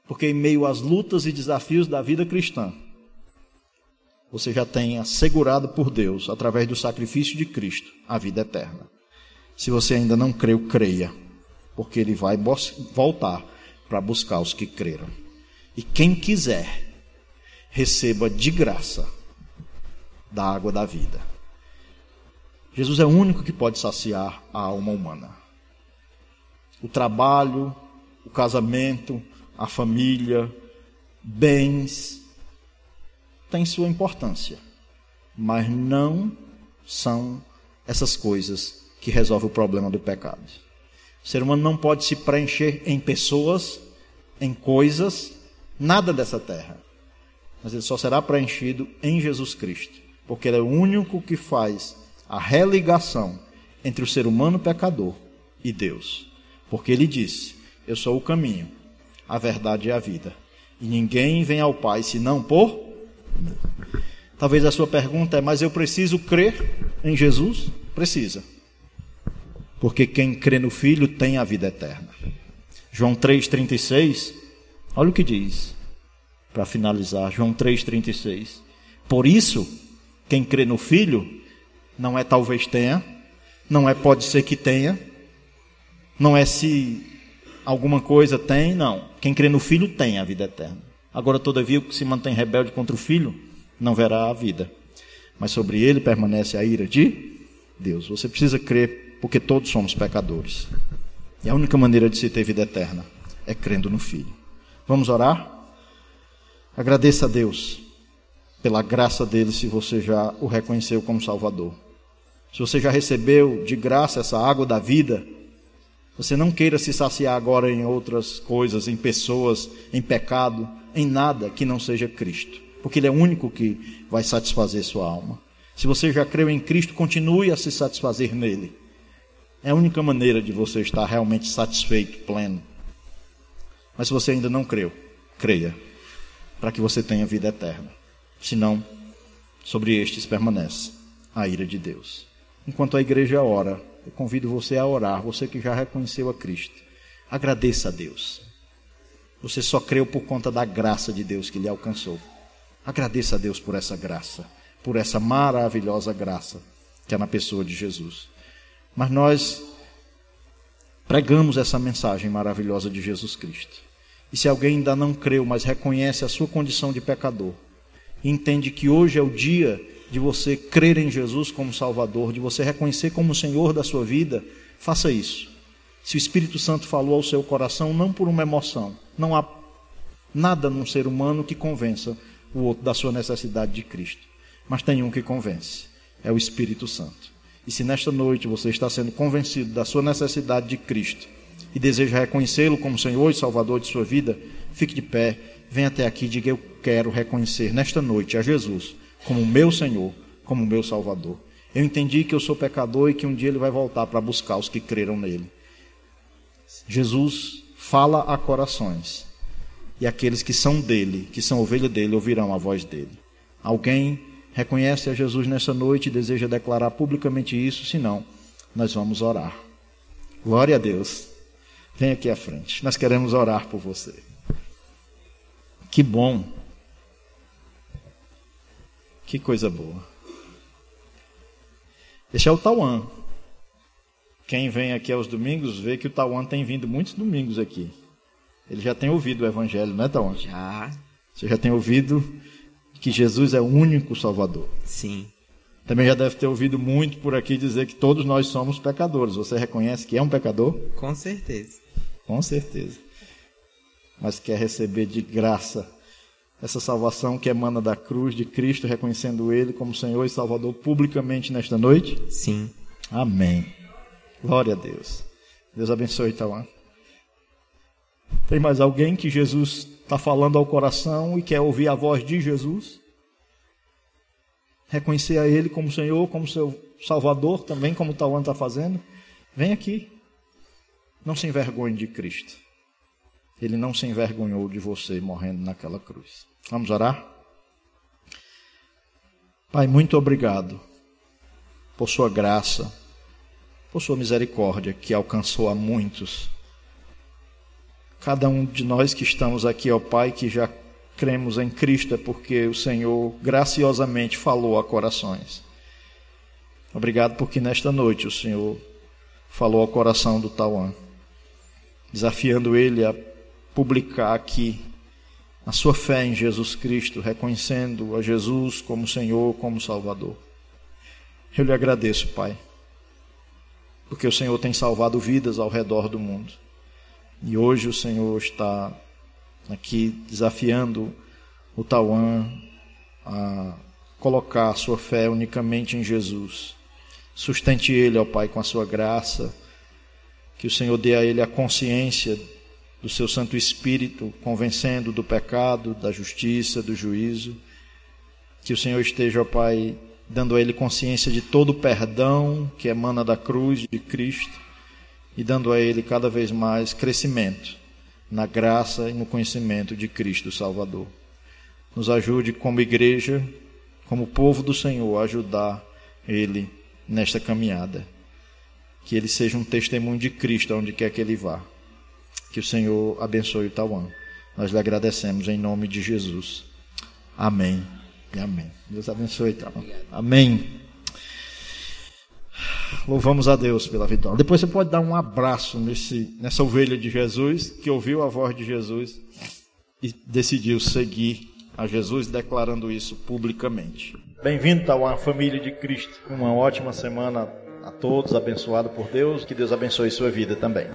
Porque em meio às lutas e desafios da vida cristã, você já tem assegurado por Deus, através do sacrifício de Cristo, a vida eterna. Se você ainda não creu, creia, porque ele vai voltar para buscar os que creram. E quem quiser, receba de graça da água da vida. Jesus é o único que pode saciar a alma humana. O trabalho, o casamento, a família, bens, têm sua importância, mas não são essas coisas que resolve o problema do pecado. O ser humano não pode se preencher em pessoas, em coisas, nada dessa terra. Mas ele só será preenchido em Jesus Cristo, porque ele é o único que faz a religação entre o ser humano pecador e Deus. Porque ele disse: Eu sou o caminho, a verdade e a vida. E ninguém vem ao Pai senão por. Talvez a sua pergunta é: Mas eu preciso crer em Jesus? Precisa porque quem crê no Filho tem a vida eterna. João 3,36, olha o que diz, para finalizar, João 3,36. Por isso, quem crê no Filho, não é talvez tenha, Não é pode ser que tenha. Não é se alguma coisa tem, não. Quem crê no Filho tem a vida eterna. Agora, todavia, o que se mantém rebelde contra o Filho não verá a vida. Mas sobre ele permanece a ira de Deus. Você precisa crer, porque todos somos pecadores. E a única maneira de se ter vida eterna é crendo no Filho. Vamos orar? Agradeça a Deus pela graça dele se você já o reconheceu como Salvador. Se você já recebeu de graça essa água da vida, você não queira se saciar agora em outras coisas, em pessoas, em pecado, em nada que não seja Cristo, porque Ele é o único que vai satisfazer sua alma. Se você já creu em Cristo, continue a se satisfazer nele. É a única maneira de você estar realmente satisfeito, pleno. Mas se você ainda não creu, creia, para que você tenha vida eterna. Senão, sobre estes permanece a ira de Deus. Enquanto a igreja ora, eu convido você a orar, você que já reconheceu a Cristo. Agradeça a Deus. Você só creu por conta da graça de Deus que lhe alcançou. Agradeça a Deus por essa graça, por essa maravilhosa graça que é na pessoa de Jesus. Mas nós pregamos essa mensagem maravilhosa de Jesus Cristo. E se alguém ainda não creu, mas reconhece a sua condição de pecador, entende que hoje é o dia de você crer em Jesus como Salvador, de você reconhecer como Senhor da sua vida, faça isso. Se o Espírito Santo falou ao seu coração, não por uma emoção, não há nada num ser humano que convença o outro da sua necessidade de Cristo, mas tem um que convence, é o Espírito Santo. E se nesta noite você está sendo convencido da sua necessidade de Cristo e deseja reconhecê-lo como Senhor e Salvador de sua vida, fique de pé, venha até aqui e diga: Eu quero reconhecer nesta noite a Jesus como meu Senhor, como meu Salvador. Eu entendi que eu sou pecador e que um dia ele vai voltar para buscar os que creram nele. Jesus fala a corações. E aqueles que são dele, que são ovelha dele, ouvirão a voz dele. Alguém reconhece a Jesus nessa noite e deseja declarar publicamente isso, senão, nós vamos orar. Glória a Deus. Vem aqui à frente. Nós queremos orar por você. Que bom que coisa boa. Esse é o Tauan. Quem vem aqui aos domingos vê que o Tauan tem vindo muitos domingos aqui. Ele já tem ouvido o Evangelho, não é, Tauan? Já. Você já tem ouvido que Jesus é o único Salvador. Sim. Também já deve ter ouvido muito por aqui dizer que todos nós somos pecadores. Você reconhece que é um pecador? Com certeza. Com certeza. Mas quer receber de graça essa salvação que emana da cruz de Cristo, reconhecendo Ele como Senhor e Salvador publicamente nesta noite? Sim. Amém. Glória a Deus. Deus abençoe Tauan. Tem mais alguém que Jesus está falando ao coração e quer ouvir a voz de Jesus? Reconhecer a Ele como Senhor, como seu Salvador, também como Tauan está fazendo? Vem aqui. Não se envergonhe de Cristo. Ele não se envergonhou de você morrendo naquela cruz. Vamos orar? Pai, muito obrigado por sua graça, por sua misericórdia que alcançou a muitos. Cada um de nós que estamos aqui, ó Pai, que já cremos em Cristo, é porque o Senhor graciosamente falou a corações. Obrigado porque nesta noite o Senhor falou ao coração do Tauan, desafiando ele a publicar aqui a sua fé em Jesus Cristo, reconhecendo a Jesus como Senhor, como Salvador. Eu lhe agradeço, Pai, porque o Senhor tem salvado vidas ao redor do mundo. E hoje o Senhor está aqui desafiando o Tauan a colocar sua fé unicamente em Jesus. Sustente ele, ó Pai, com a sua graça, que o Senhor dê a ele a consciência do seu Santo Espírito, convencendo do pecado, da justiça, do juízo. Que o Senhor esteja, ó Pai, dando a ele consciência de todo o perdão que emana da cruz de Cristo e dando a ele cada vez mais crescimento na graça e no conhecimento de Cristo Salvador. Nos ajude como igreja, como povo do Senhor, a ajudar ele nesta caminhada. Que ele seja um testemunho de Cristo onde quer que ele vá. Que o Senhor abençoe o Tauan. Nós lhe agradecemos em nome de Jesus. Amém. Amém. Deus abençoe, Tauan. Amém. Louvamos a Deus pela vitória. Depois você pode dar um abraço nesse, nessa ovelha de Jesus, que ouviu a voz de Jesus e decidiu seguir a Jesus, declarando isso publicamente. Bem-vindo a família de Cristo. Uma ótima semana a todos, abençoado por Deus. Que Deus abençoe sua vida também.